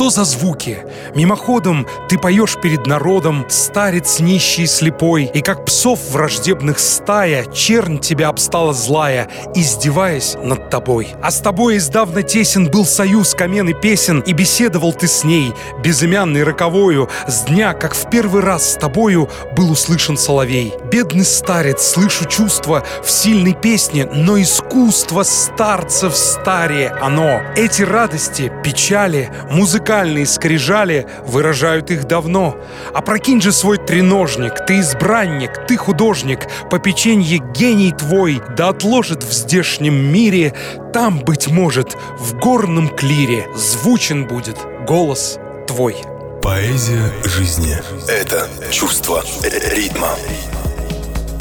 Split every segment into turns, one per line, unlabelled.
Что за звуки? Мимоходом ты поешь перед народом, старец нищий слепой, и как псов враждебных стая, чернь тебя обстала злая, издеваясь над тобой. А с тобой издавна тесен был союз камен и песен, и беседовал ты с ней, безымянный роковою, с дня, как в первый раз с тобою был услышан соловей. Бедный старец, слышу чувства в сильной песне, но искусство старцев старе оно. Эти радости, печали, музыка музыкальные скрижали выражают их давно. Опрокинь же свой треножник, ты избранник, ты художник, попеченье гений твой, да отложит в здешнем мире, там, быть может, в горном клире звучен будет голос твой.
Поэзия жизни — это чувство ритма.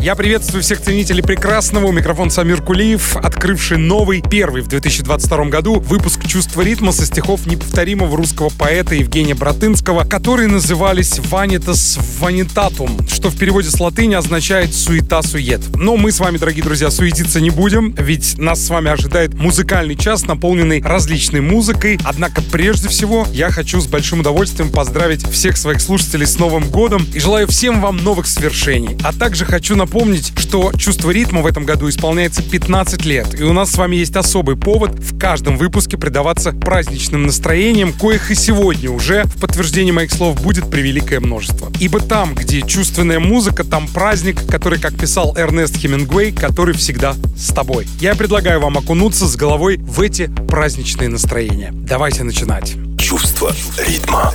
Я приветствую всех ценителей прекрасного. У микрофона Самир Кулиев, открывший новый, первый в 2022 году выпуск «Чувство ритма» со стихов неповторимого русского поэта Евгения Братынского, которые назывались «Ванитас ванитатум», что в переводе с латыни означает «суета-сует». Но мы с вами, дорогие друзья, суетиться не будем, ведь нас с вами ожидает музыкальный час, наполненный различной музыкой. Однако, прежде всего, я хочу с большим удовольствием поздравить всех своих слушателей с Новым годом и желаю всем вам новых свершений. А также хочу напомнить, напомнить, что «Чувство ритма» в этом году исполняется 15 лет, и у нас с вами есть особый повод в каждом выпуске предаваться праздничным настроениям, коих и сегодня уже, в подтверждение моих слов, будет превеликое множество. Ибо там, где чувственная музыка, там праздник, который, как писал Эрнест Хемингуэй, который всегда с тобой. Я предлагаю вам окунуться с головой в эти праздничные настроения. Давайте начинать.
Чувство ритма.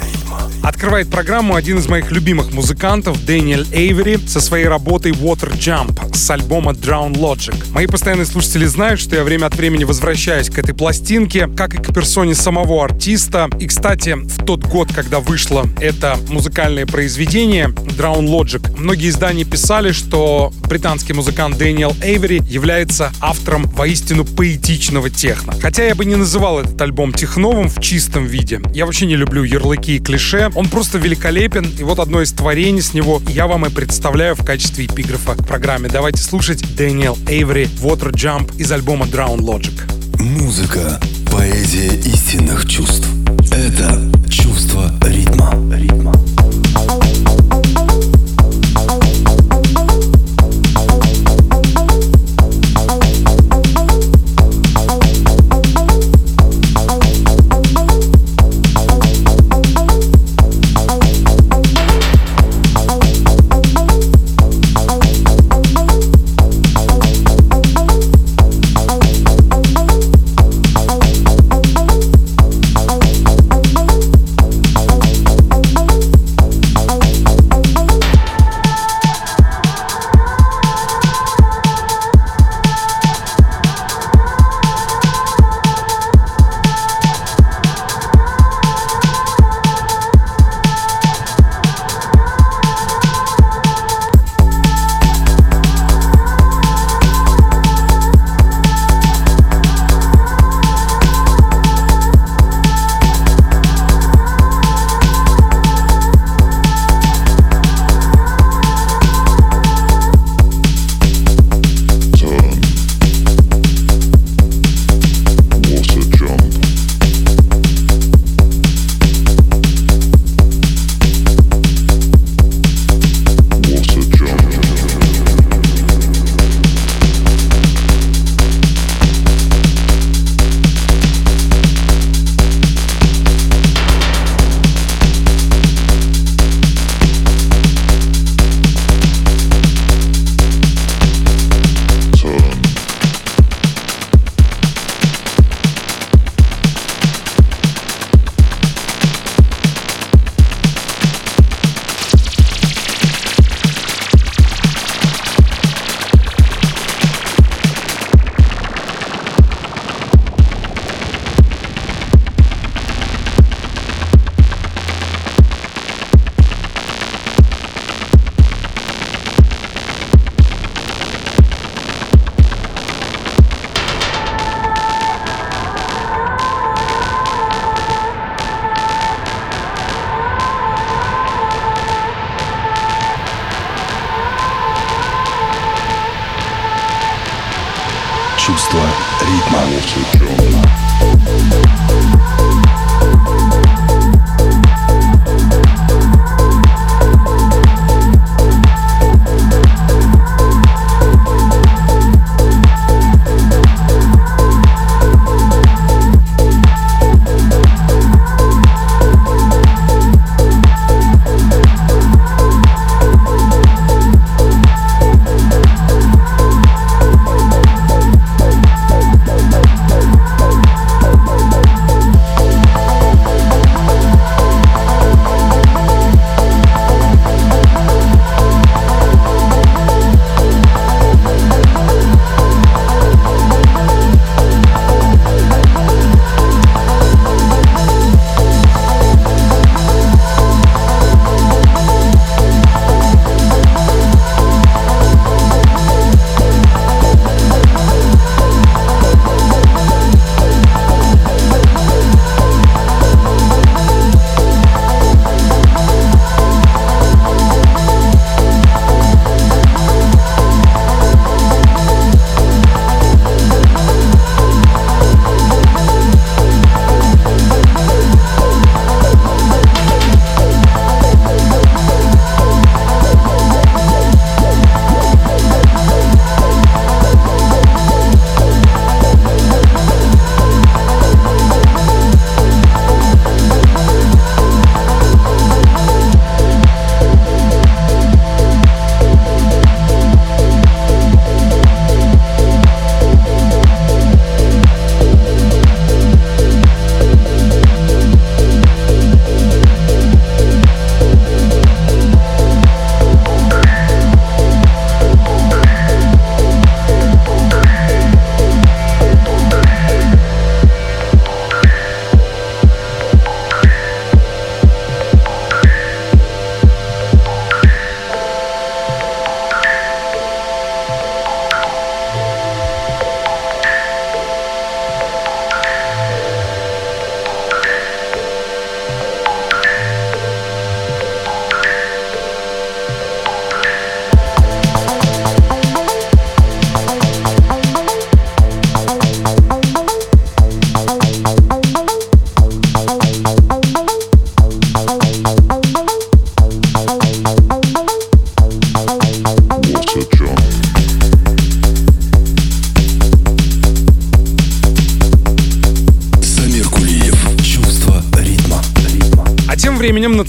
Открывает программу один из моих любимых музыкантов Дэниел Эйвери со своей работой Water Jump с альбома Drown Logic. Мои постоянные слушатели знают, что я время от времени возвращаюсь к этой пластинке, как и к персоне самого артиста. И, кстати, в тот год, когда вышло это музыкальное произведение Drown Logic, многие издания писали, что британский музыкант Дэниел Эйвери является автором воистину поэтичного техно. Хотя я бы не называл этот альбом техновым в чистом виде. Я вообще не люблю ярлыки и клише, он просто великолепен, и вот одно из творений с него я вам и представляю в качестве эпиграфа к программе. Давайте слушать Дэниел Эйври Water Jump из альбома Drown Logic.
Музыка — поэзия истинных чувств. Это чувство ритма. ритма.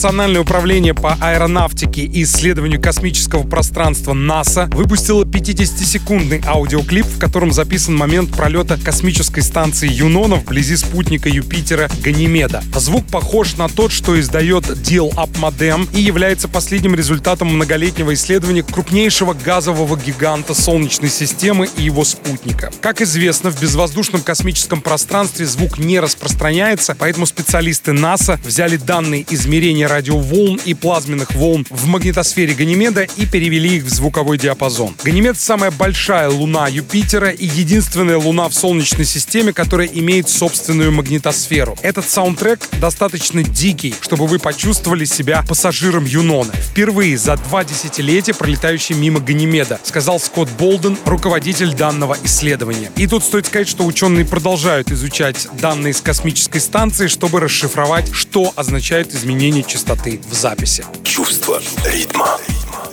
Национальное управление по аэронавтике и исследованию космического пространства НАСА выпустило 50-секундный аудиоклип, в котором записан момент пролета космической станции Юнона вблизи спутника Юпитера Ганимеда. Звук похож на тот, что издает Deal Up Modem и является последним результатом многолетнего исследования крупнейшего газового гиганта Солнечной системы и его спутника. Как известно, в безвоздушном космическом пространстве звук не распространяется, поэтому специалисты НАСА взяли данные измерения радиоволн и плазменных волн в магнитосфере Ганимеда и перевели их в звуковой диапазон. Ганимед — самая большая луна Юпитера и единственная луна в Солнечной системе, которая имеет собственную магнитосферу. Этот саундтрек достаточно дикий, чтобы вы почувствовали себя пассажиром Юнона. Впервые за два десятилетия пролетающий мимо Ганимеда, сказал Скотт Болден, руководитель данного исследования. И тут стоит сказать, что ученые продолжают изучать данные с космической станции, чтобы расшифровать, что означает изменение частоты частоты в записи.
Чувство ритма.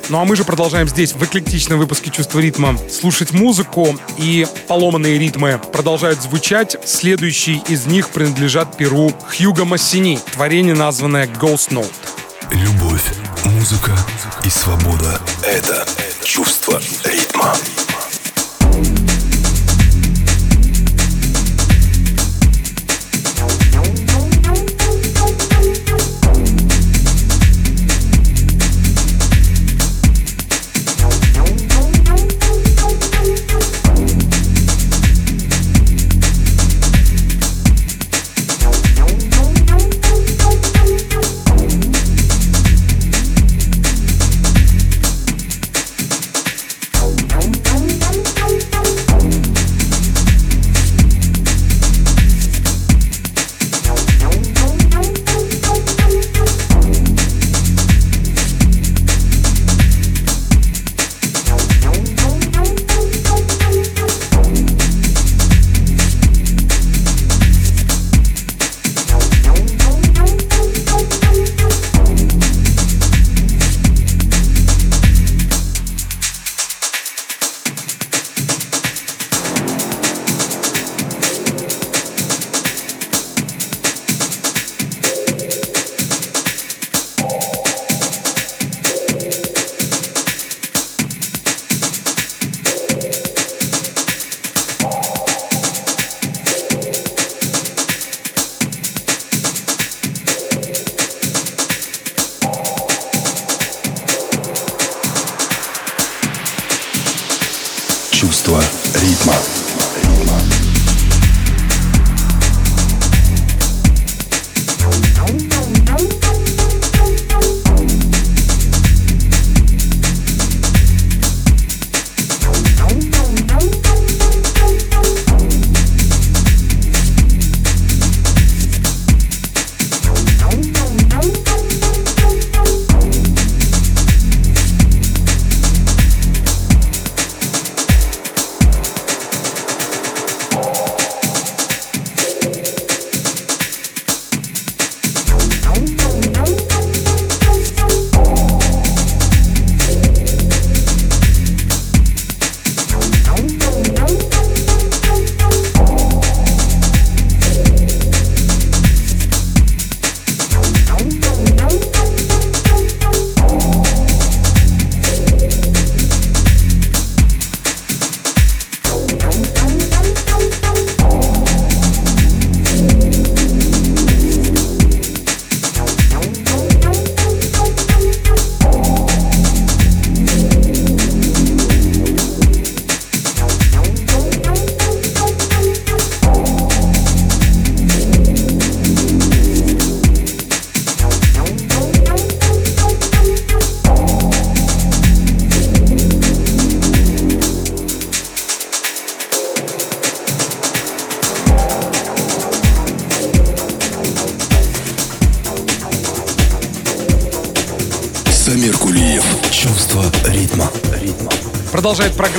Ну а мы же продолжаем здесь, в эклектичном выпуске «Чувство ритма», слушать музыку, и поломанные ритмы продолжают звучать. Следующие из них принадлежат перу Хьюга Массини, творение, названное «Ghost Note».
Любовь, музыка и свобода — это чувство ритма.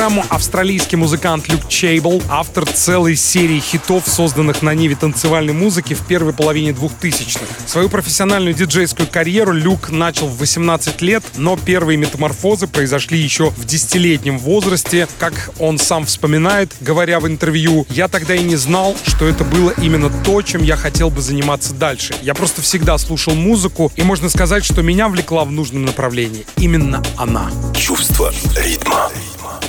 Программу австралийский музыкант Люк Чейбл, автор целой серии хитов, созданных на ниве танцевальной музыки в первой половине 2000-х. Свою профессиональную диджейскую карьеру Люк начал в 18 лет, но первые метаморфозы произошли еще в десятилетнем возрасте. Как он сам вспоминает, говоря в интервью, «Я тогда и не знал, что это было именно то, чем я хотел бы заниматься дальше. Я просто всегда слушал музыку, и можно сказать, что меня влекла в нужном направлении. Именно она».
Чувство ритма.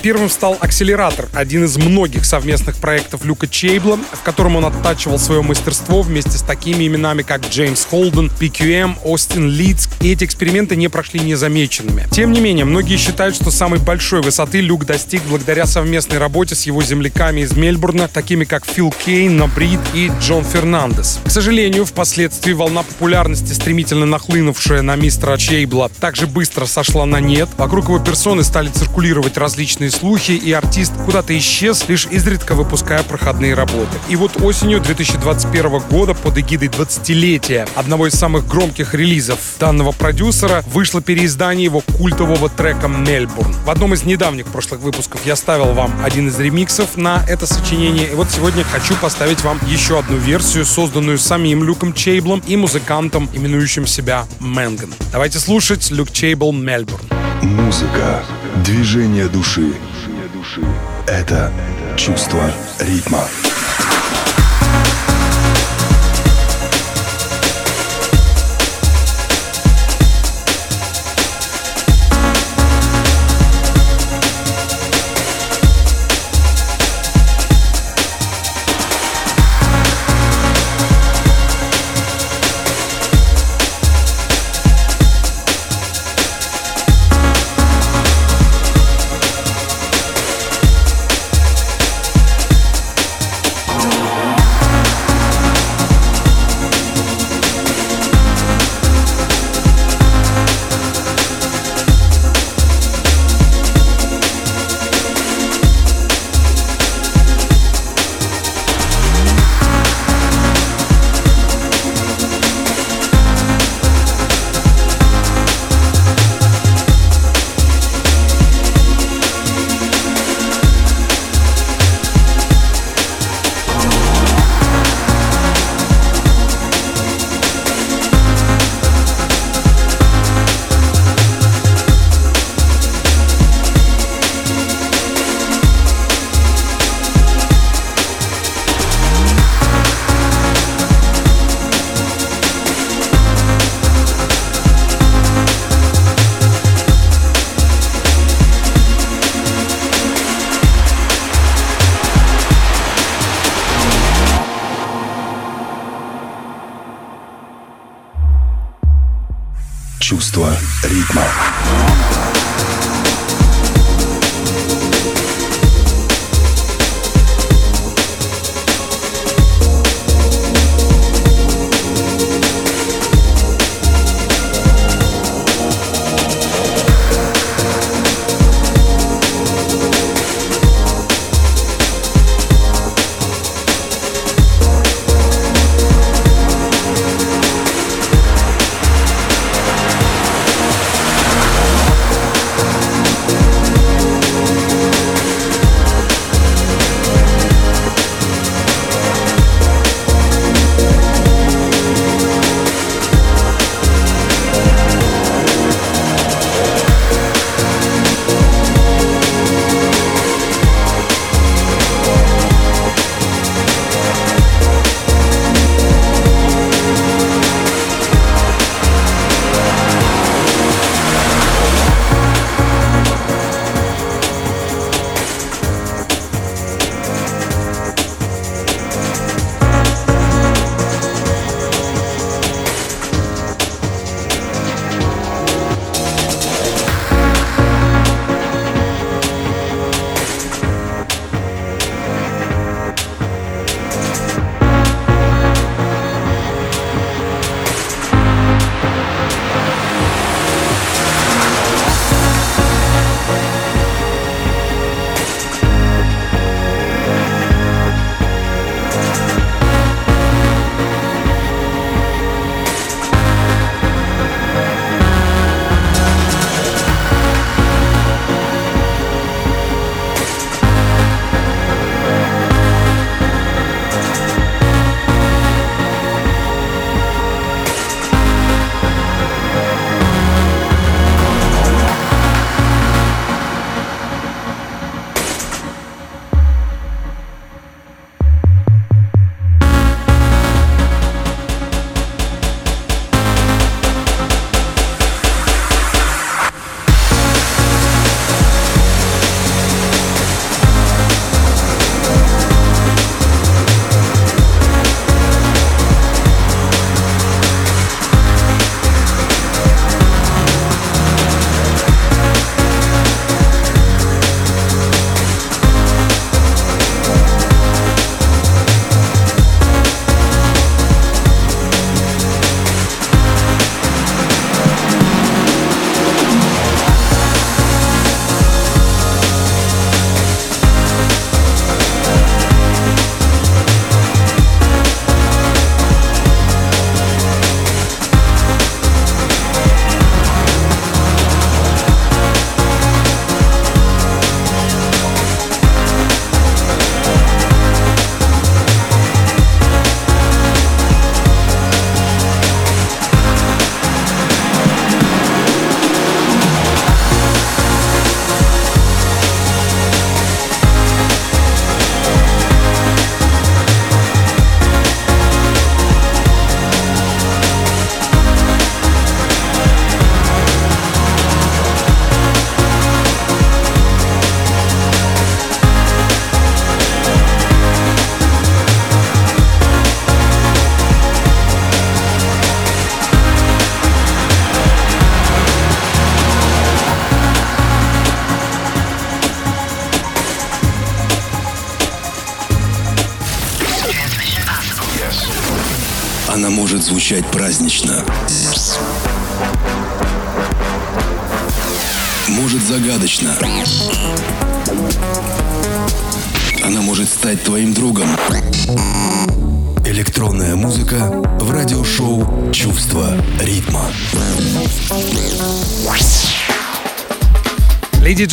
Первым стал «Акселератор», один из многих совместных проектов Люка Чейбла, в котором он оттачивал свое мастерство вместе с такими именами, как Джеймс Холден, PQM, Остин Лидс, и эти эксперименты не прошли незамеченными. Тем не менее, многие считают, что самой большой высоты Люк достиг благодаря совместной работе с его земляками из Мельбурна, такими как Фил Кейн, Набрид и Джон Фернандес. К сожалению, впоследствии волна популярности, стремительно нахлынувшая на мистера Чейбла, также быстро сошла на нет. Вокруг его персоны стали циркулировать различные слухи, и артист куда-то исчез, лишь изредка выпуская проходные работы. И вот осенью 2021 года под эгидой 20-летия одного из самых громких релизов данного продюсера вышло переиздание его культового трека «Мельбурн». В одном из недавних прошлых выпусков я ставил вам один из ремиксов на это сочинение, и вот сегодня хочу поставить вам еще одну версию, созданную самим Люком Чейблом и музыкантом, именующим себя Мэнган. Давайте слушать Люк Чейбл «Мельбурн».
Музыка, движение души — это чувство ритма.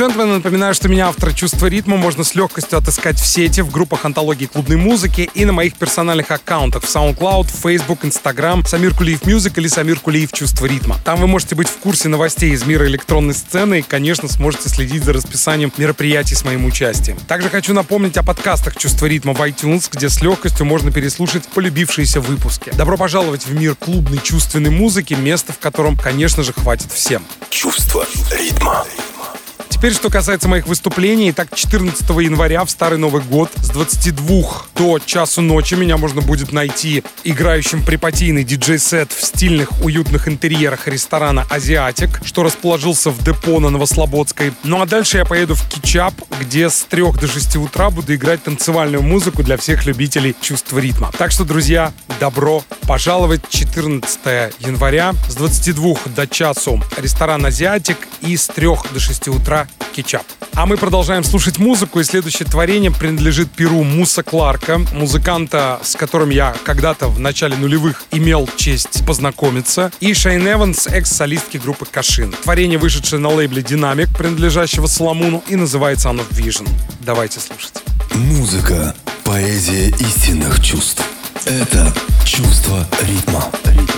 Джентльмены, напоминаю, что меня автор «Чувство ритма» можно с легкостью отыскать в сети, в группах антологии клубной музыки и на моих персональных аккаунтах в SoundCloud, Facebook, Instagram, Самир Кулиев Music или Самир Кулиев «Чувство ритма». Там вы можете быть в курсе новостей из мира электронной сцены и, конечно, сможете следить за расписанием мероприятий с моим участием. Также хочу напомнить о подкастах «Чувство ритма» в iTunes, где с легкостью можно переслушать полюбившиеся выпуски. Добро пожаловать в мир клубной чувственной музыки, место в котором, конечно же, хватит всем.
Чувство ритма.
Теперь, что касается моих выступлений. Так, 14 января в Старый Новый год с 22 до часу ночи меня можно будет найти играющим припатийный диджей-сет в стильных, уютных интерьерах ресторана «Азиатик», что расположился в депо на Новослободской. Ну а дальше я поеду в Кичап, где с 3 до 6 утра буду играть танцевальную музыку для всех любителей чувства ритма. Так что, друзья, добро пожаловать 14 января с 22 до часу ресторан «Азиатик» и с 3 до 6 утра Кетчап. А мы продолжаем слушать музыку, и следующее творение принадлежит перу Муса Кларка, музыканта, с которым я когда-то в начале нулевых имел честь познакомиться, и Шейн Эванс, экс-солистки группы Кашин. Творение, вышедшее на лейбле Динамик, принадлежащего Соломуну, и называется оно Vision. Давайте слушать.
Музыка — поэзия истинных чувств. Это чувство ритма. ритма.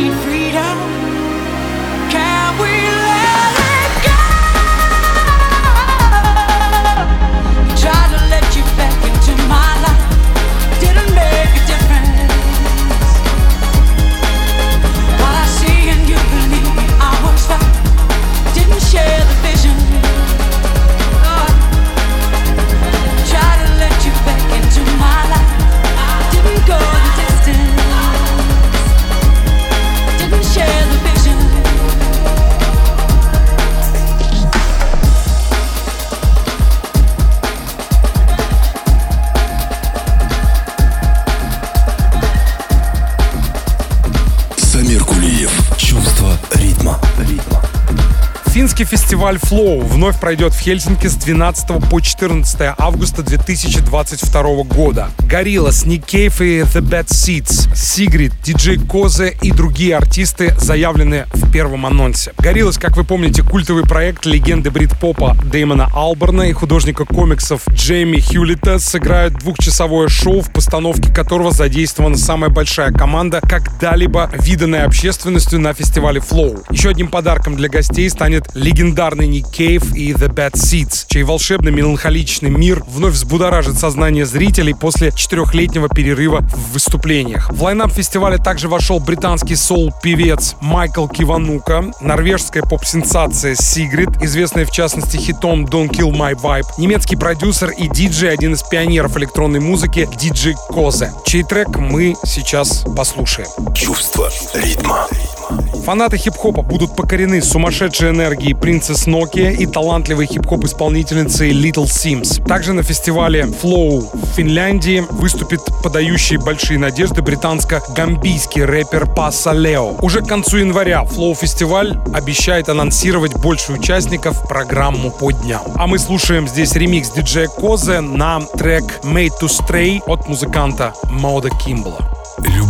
Need freedom.
Фестиваль Flow вновь пройдет в Хельсинки с 12 по 14 августа 2022 года. Nick Cave и The Bad Seeds, Sigrid, DJ Козе и другие артисты заявлены в первом анонсе. Gorillaz, как вы помните, культовый проект легенды брит-попа Дэймона Алберна и художника комиксов Джейми Хьюлита сыграют двухчасовое шоу, в постановке которого задействована самая большая команда, когда-либо виданная общественностью на фестивале Flow. Еще одним подарком для гостей станет легендарный Ник Кейв и The Bad Seeds, чей волшебный меланхоличный мир вновь взбудоражит сознание зрителей после четырехлетнего перерыва в выступлениях. В лайнап фестиваля также вошел британский соул-певец Майкл Киванука, норвежская поп-сенсация Сигрид, известная в частности хитом Don't Kill My Vibe, немецкий продюсер и диджей, один из пионеров электронной музыки, диджей Козе, чей трек мы сейчас послушаем.
Чувство ритма.
Фанаты хип-хопа будут покорены сумасшедшей энергией Princess Nokia и талантливой хип-хоп-исполнительницей Little Sims. Также на фестивале Flow в Финляндии выступит подающий большие надежды британско-гамбийский рэпер Паса Лео. Уже к концу января Flow фестиваль обещает анонсировать больше участников программу по дням. А мы слушаем здесь ремикс диджея Козе на трек Made to Stray от музыканта Мода Кимбла.
Любовь,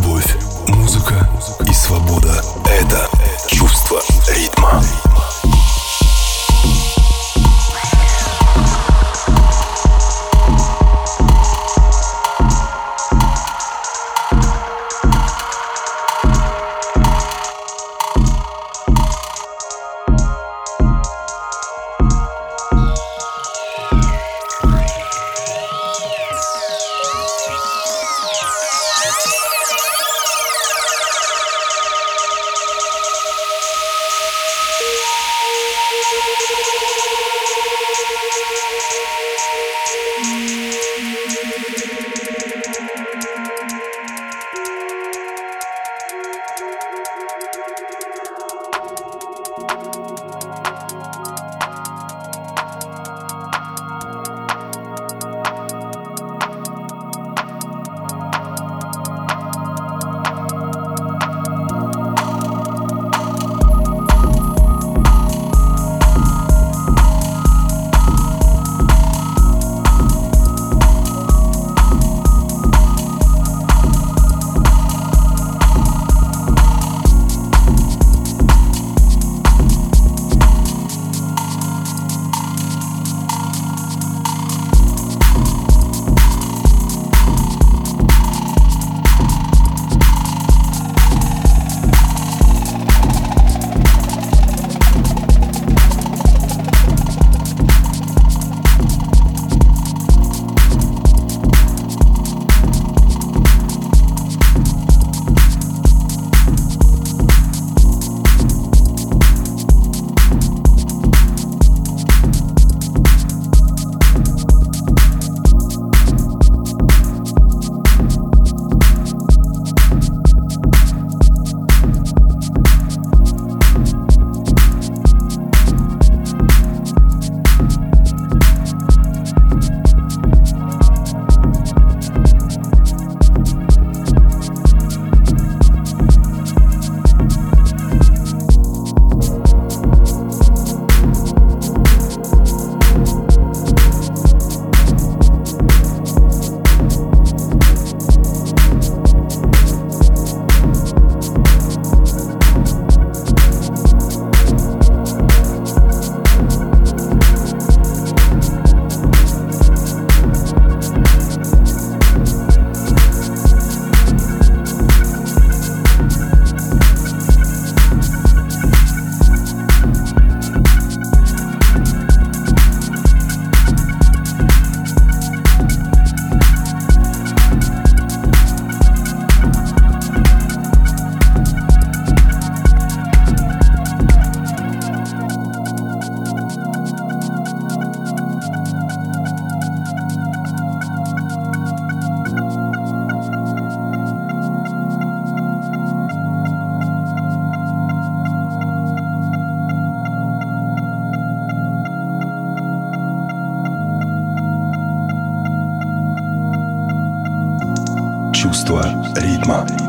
ритма.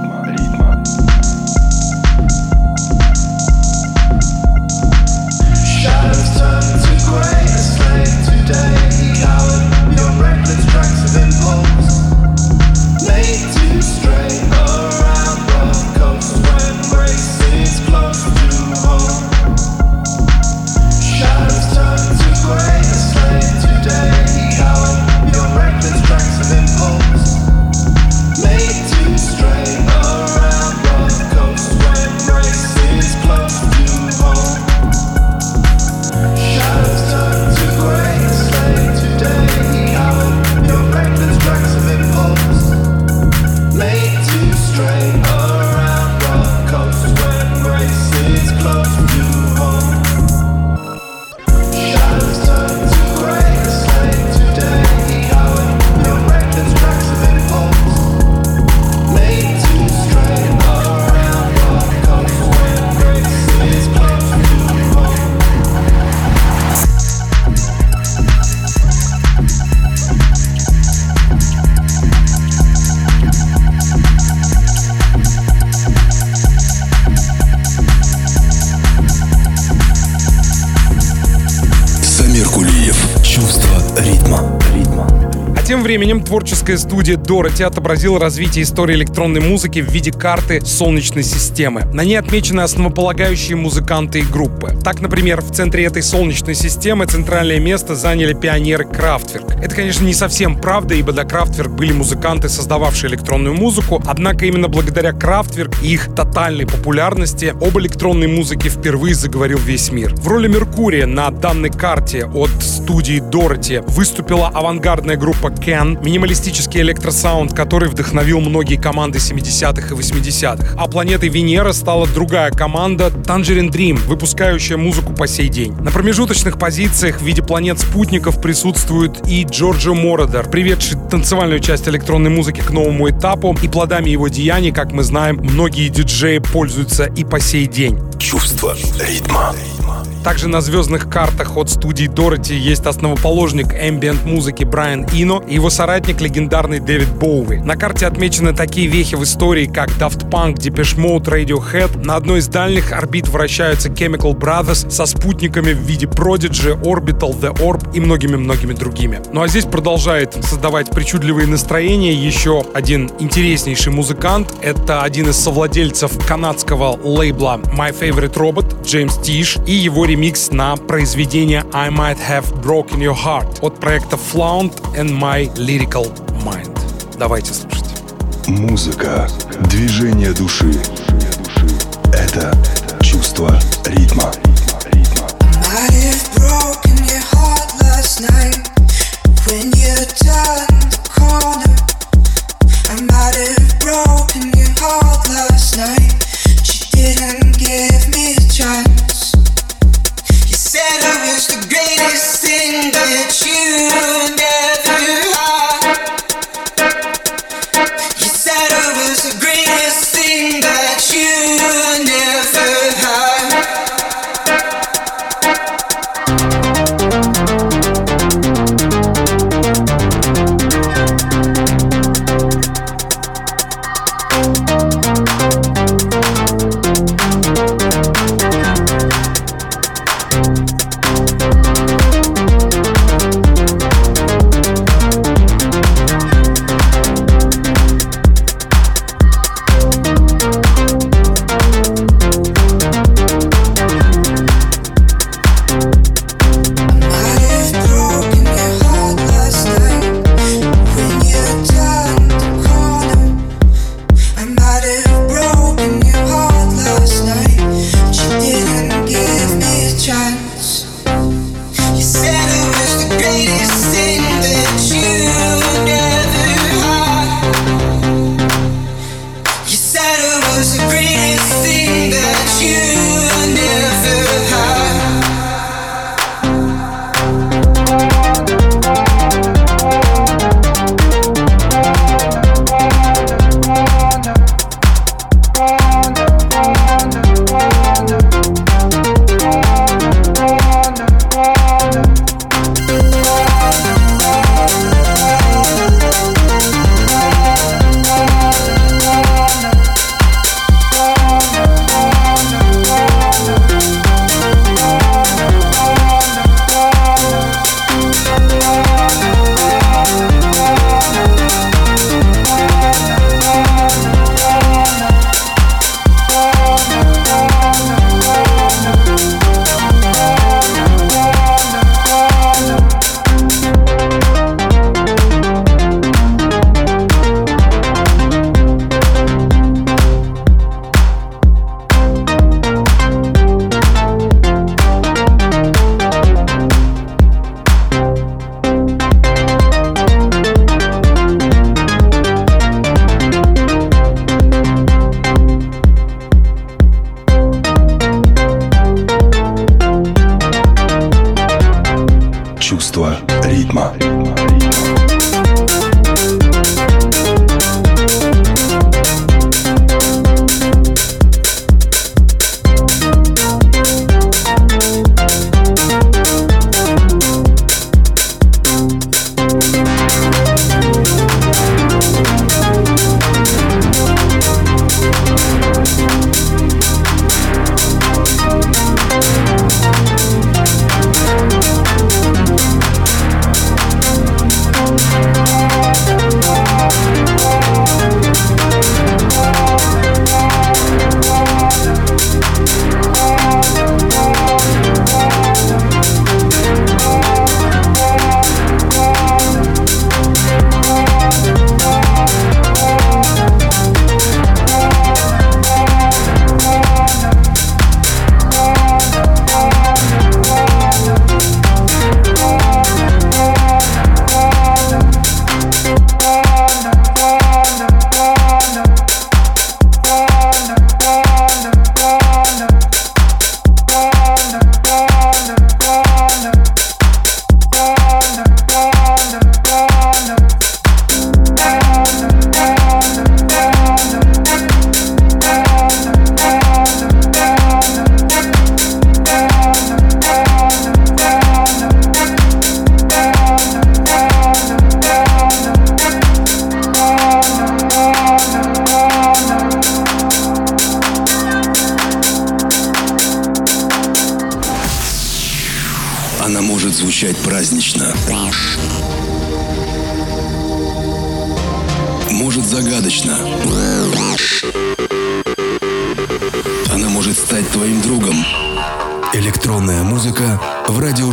Временем творческая студия Дороти отобразила развитие истории электронной музыки в виде карты Солнечной системы. На ней отмечены основополагающие музыканты и группы. Так, например, в центре этой Солнечной системы центральное место заняли пионеры Крафтверк. Это, конечно, не совсем правда, ибо до Крафтверк были музыканты, создававшие электронную музыку, однако именно благодаря Крафтверк и их тотальной популярности об электронной музыке впервые заговорил весь мир. В роли Меркурия на данной карте от студии Дороти выступила авангардная группа Ken, минималистический электросаунд, который вдохновил многие команды 70-х и 80-х. А планетой Венера стала другая команда Tangerine Dream, выпускающая музыку по сей день. На промежуточных позициях в виде планет-спутников присутствует и Джорджо Мородер, приведший танцевальную часть электронной музыки к новому этапу, и плодами его деяний, как мы знаем, многие диджеи пользуются и по сей день.
Чувство ритма.
Также на звездных картах от студии Дороти есть основоположник ambient музыки Брайан Ино и его соратник легендарный Дэвид Боуи. На карте отмечены такие вехи в истории, как Daft Punk, Depeche Mode, Radiohead. На одной из дальних орбит вращаются Chemical Brothers со спутниками в виде Prodigy, Orbital, The Orb и многими-многими другими. Ну а здесь продолжает создавать причудливые настроения еще один интереснейший музыкант. Это один из совладельцев канадского лейбла My Favorite Robot, Джеймс Тиш, и его ремикс на произведение I Might Have Broken Your Heart от проекта Flound and My Lyrical Mind. Давайте слушать.
Музыка. Движение души. Это чувство ритма.
Might have broken your heart last night when you turned the corner. I might have broken your heart last night, you didn't give me a chance. Saturn is the greatest thing that you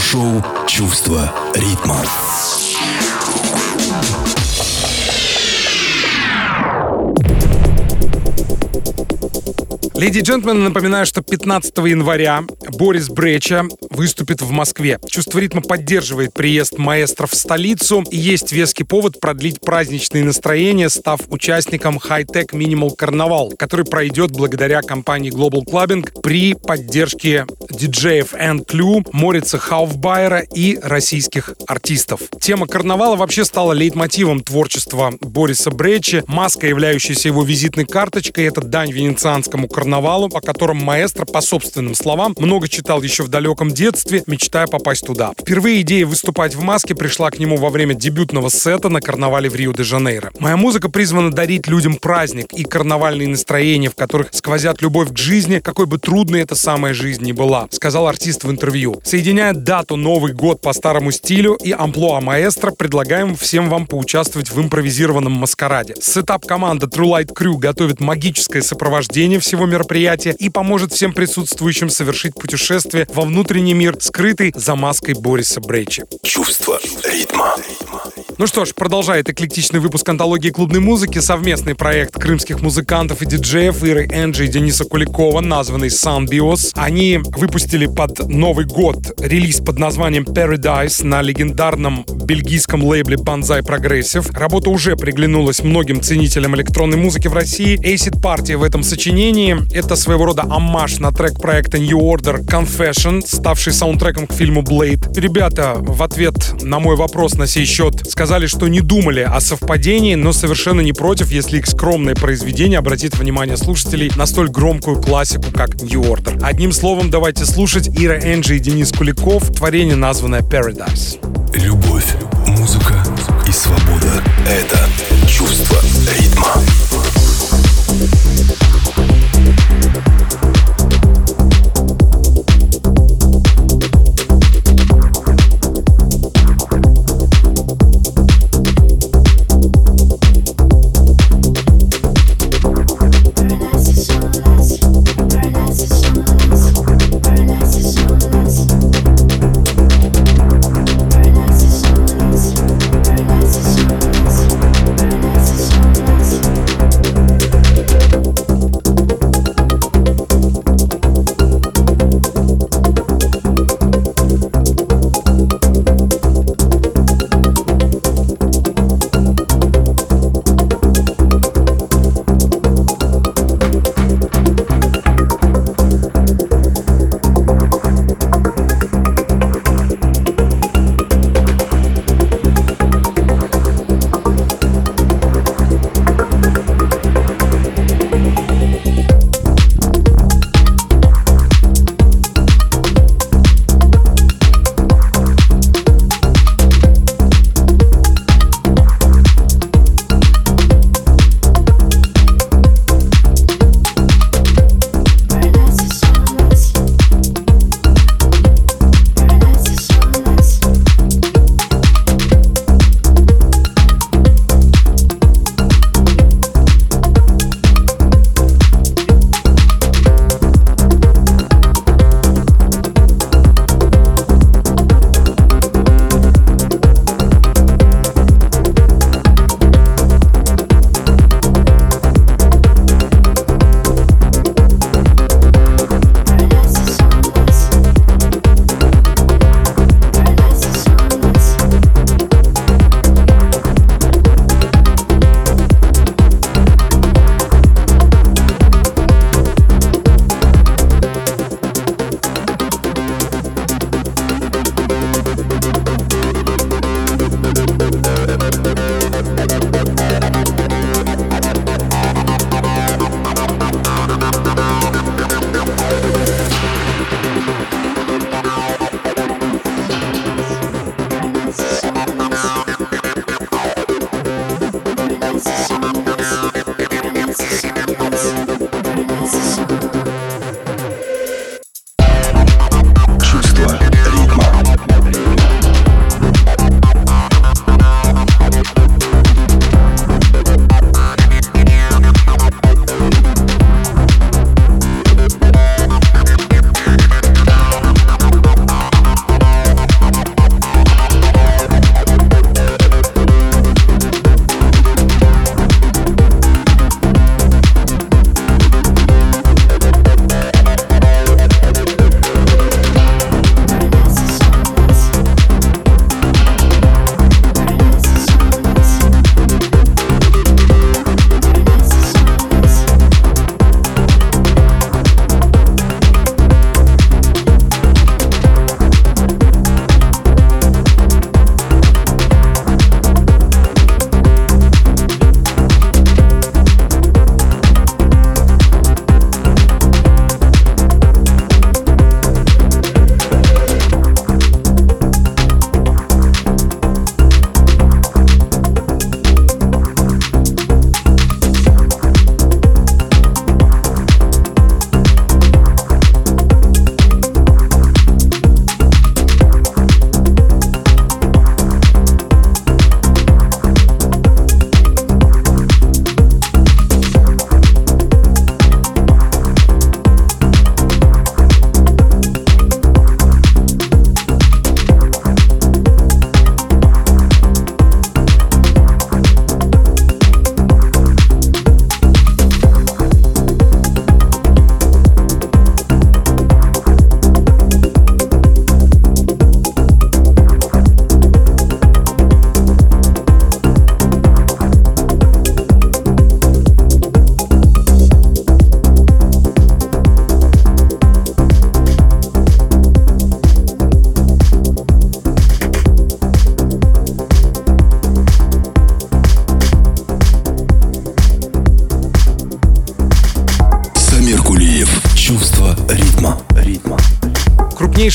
радиошоу «Чувство ритма».
Леди и джентльмены, напоминаю, что 15 января Борис Бреча выступит в Москве. Чувство ритма поддерживает приезд маэстро в столицу. И есть веский повод продлить праздничные настроения, став участником High-Tech Minimal Carnival, который пройдет благодаря компании Global Clubbing при поддержке диджеев Энн Клю, Морица Хауфбайера и российских артистов. Тема карнавала вообще стала лейтмотивом творчества Бориса Бречи. Маска, являющаяся его визитной карточкой, это дань венецианскому карнавалу, о котором маэстро, по собственным словам, много читал еще в далеком детстве, мечтая попасть туда. Впервые идея выступать в маске пришла к нему во время дебютного сета на карнавале в Рио-де-Жанейро. Моя музыка призвана дарить людям праздник и карнавальные настроения, в которых сквозят любовь к жизни, какой бы трудной эта самая жизнь ни была, сказал артист в интервью. Соединяя дату Новый год по старому стилю и амплуа маэстро, предлагаем всем вам поучаствовать в импровизированном маскараде. Сетап команда True Light Crew готовит магическое сопровождение всего мероприятия и поможет всем присутствующим совершить путешествие во внутренний мир, скрытый за маской Бориса Брейчи.
Чувство ритма.
Ну что ж, продолжает эклектичный выпуск антологии клубной музыки совместный проект крымских музыкантов и диджеев Иры Энджи и Дениса Куликова, названный Sunbios. Они выпустили под Новый год релиз под названием Paradise на легендарном бельгийском лейбле Banzai Progressive. Работа уже приглянулась многим ценителям электронной музыки в России. Acid Party в этом сочинении — это своего рода аммаж на трек проекта New Order Confession, ставший саундтреком к фильму Blade. Ребята в ответ на мой вопрос на сей счет сказали, что не думали о совпадении, но совершенно не против, если их скромное произведение обратит внимание слушателей на столь громкую классику, как New Order. Одним словом, давайте слушать Ира Энджи и Денис Куликов, творение, названное Paradise.
Любовь, музыка и свобода – это чувство ритма.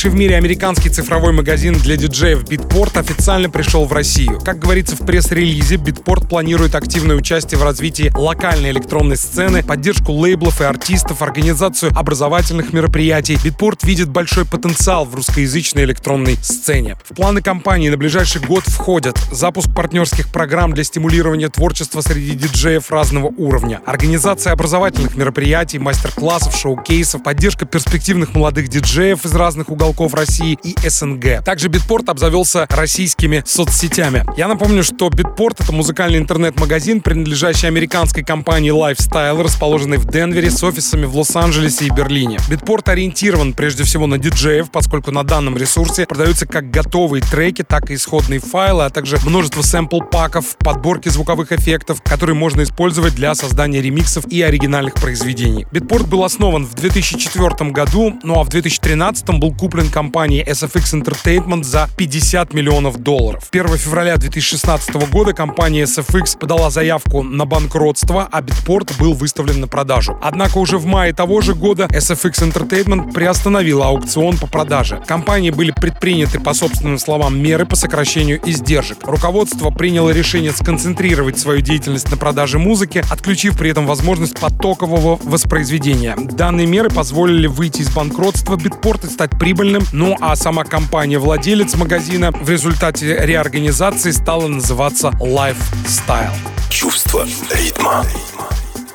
Крупнейший в мире американский цифровой магазин для диджеев Beatport официально пришел в Россию. Как говорится в пресс-релизе, Beatport планирует активное участие в развитии локальной электронной сцены, поддержку лейблов и артистов, организацию образовательных мероприятий. Beatport видит большой потенциал в русскоязычной электронной сцене. В планы компании на ближайший год входят запуск партнерских программ для стимулирования творчества среди диджеев разного уровня, организация образовательных мероприятий, мастер-классов, шоу-кейсов, поддержка перспективных молодых диджеев из разных уголков России и СНГ. Также Битпорт обзавелся российскими соцсетями. Я напомню, что Битпорт — это музыкальный интернет-магазин, принадлежащий американской компании Lifestyle, расположенной в Денвере с офисами в Лос-Анджелесе и Берлине. Битпорт ориентирован прежде всего на диджеев, поскольку на данном ресурсе продаются как готовые треки, так и исходные файлы, а также множество сэмпл-паков, подборки звуковых эффектов, которые можно использовать для создания ремиксов и оригинальных произведений. Битпорт был основан в 2004 году, ну а в 2013 был куплен компанией SFX Entertainment за 50 миллионов долларов. 1 февраля 2016 года компания SFX подала заявку на банкротство, а Битпорт был выставлен на продажу. Однако уже в мае того же года SFX Entertainment приостановила аукцион по продаже. Компании были предприняты, по собственным словам, меры по сокращению издержек. Руководство приняло решение сконцентрировать свою деятельность на продаже музыки, отключив при этом возможность потокового воспроизведения. Данные меры позволили выйти из банкротства Битпорт и стать прибыльным, ну а сама компания-владелец магазина в результате реорганизации стала называться Lifestyle.
Чувство ритма.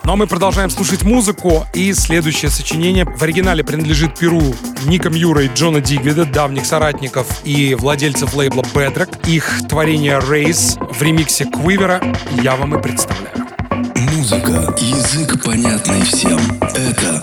Ну а мы продолжаем слушать музыку, и следующее сочинение в оригинале принадлежит Перу Ника Мьюра и Джона Дигвида, давних соратников и владельцев лейбла Bedrock. Их творение Race в ремиксе Квивера я вам и представляю.
Музыка, язык понятный всем. Это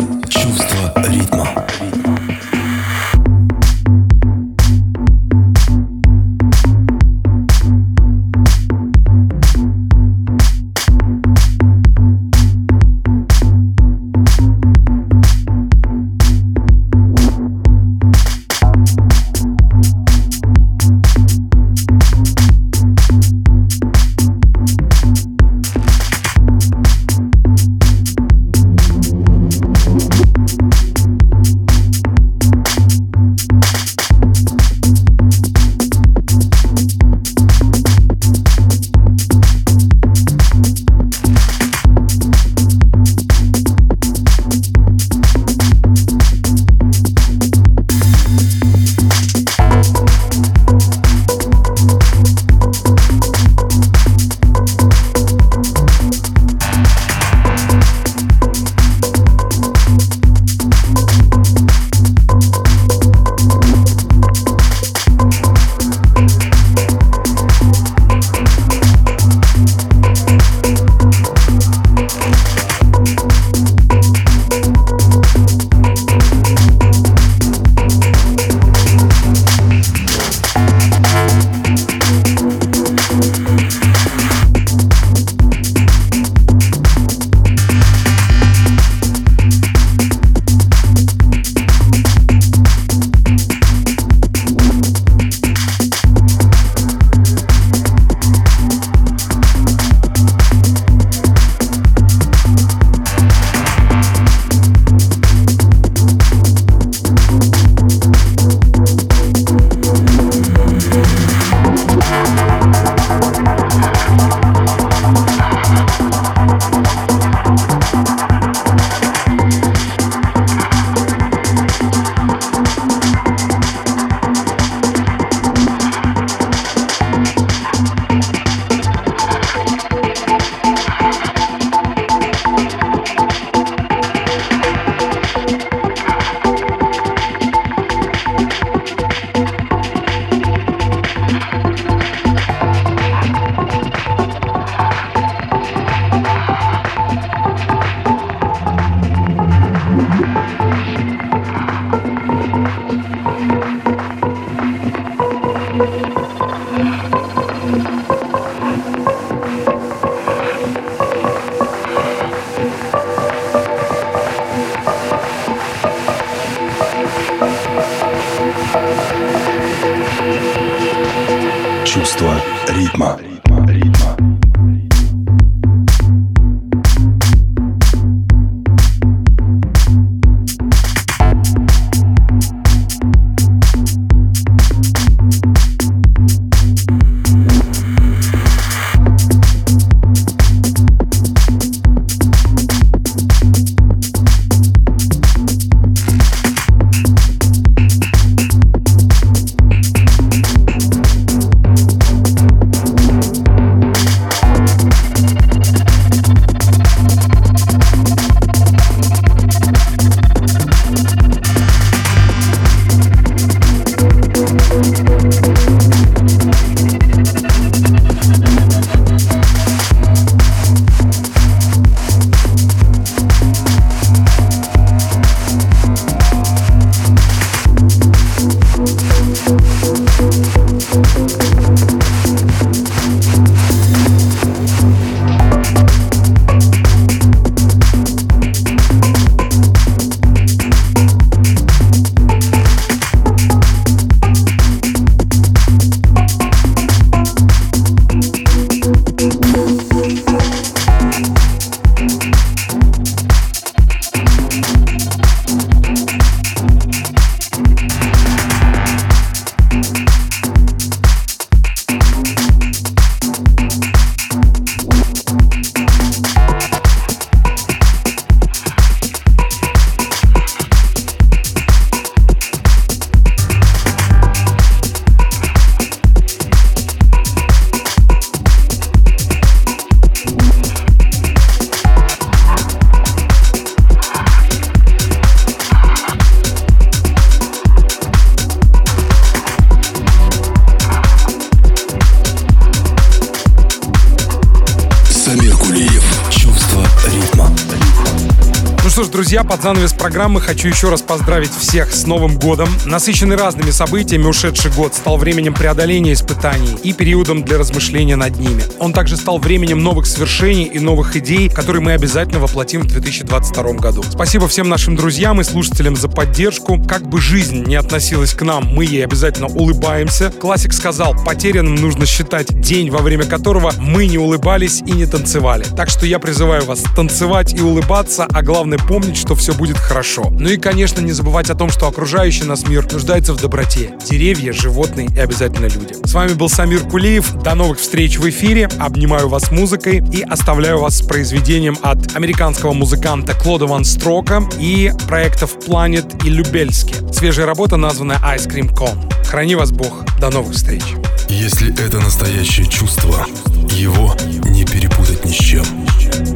Ну что ж, друзья, под занавес программы хочу еще раз поздравить всех с Новым годом. Насыщенный разными событиями ушедший год стал временем преодоления испытаний и периодом для размышления над ними. Он также стал временем новых свершений и новых идей, которые мы обязательно воплотим в 2022 году. Спасибо всем нашим друзьям и слушателям за поддержку. Как бы жизнь не относилась к нам, мы ей обязательно улыбаемся. Классик сказал, потерянным нужно считать день, во время которого мы не улыбались и не танцевали. Так что я призываю вас танцевать и улыбаться, а главное помнить, что все будет хорошо. Ну и, конечно, не забывать о том, что окружающий нас мир нуждается в доброте. Деревья, животные и обязательно люди. С вами был Самир Кулиев. До новых встреч в эфире. Обнимаю вас музыкой и оставляю вас с произведением от американского музыканта Клода Ван Строка и проектов Planet и Любельски. Свежая работа названа Ice Cream Con. Храни вас Бог. До новых встреч.
Если это настоящее чувство, его не перепутать ни с чем.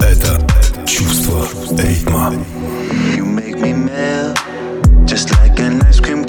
Это чувство ритма.
Just like an ice cream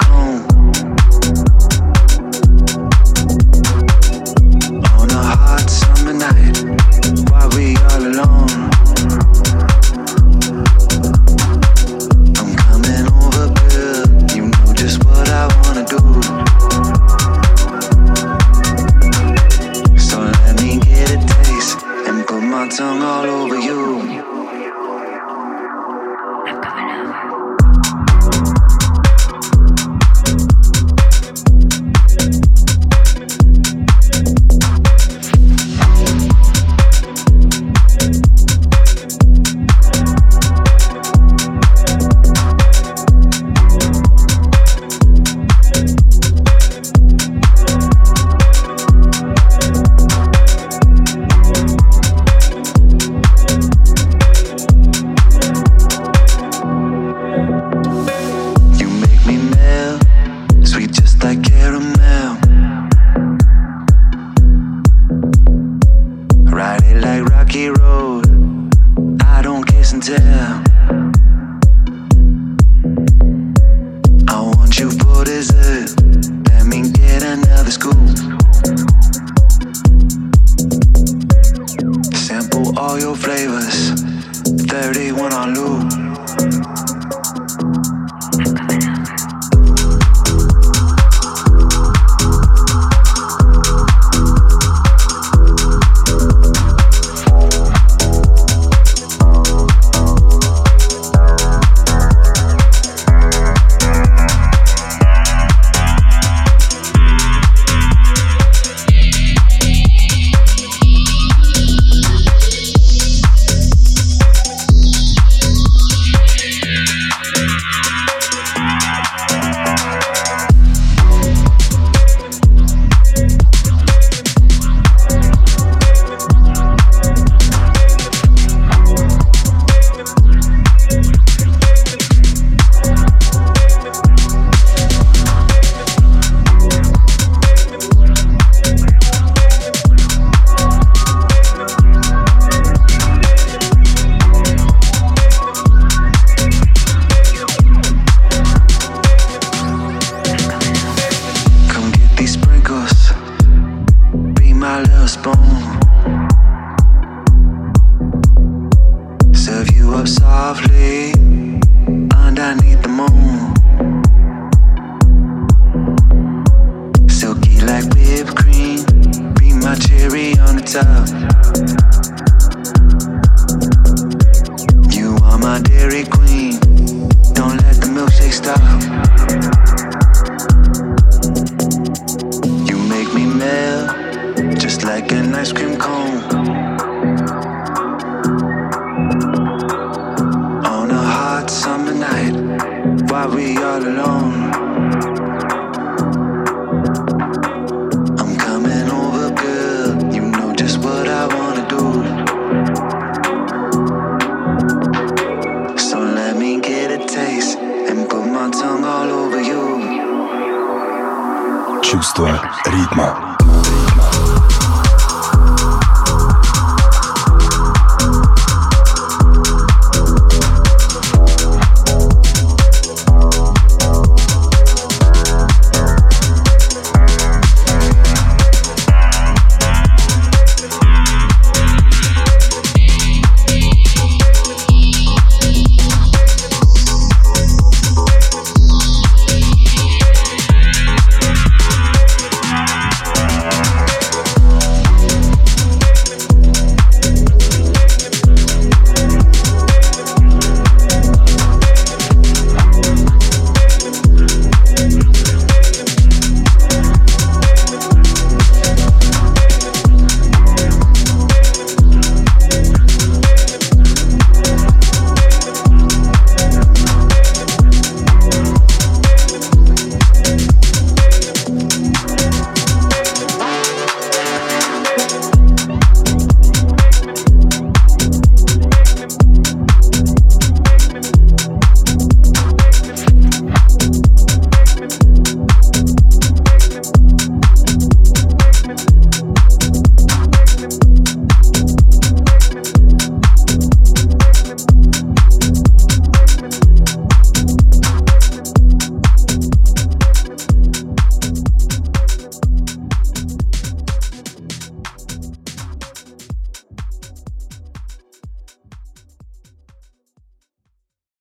Чувство ритма.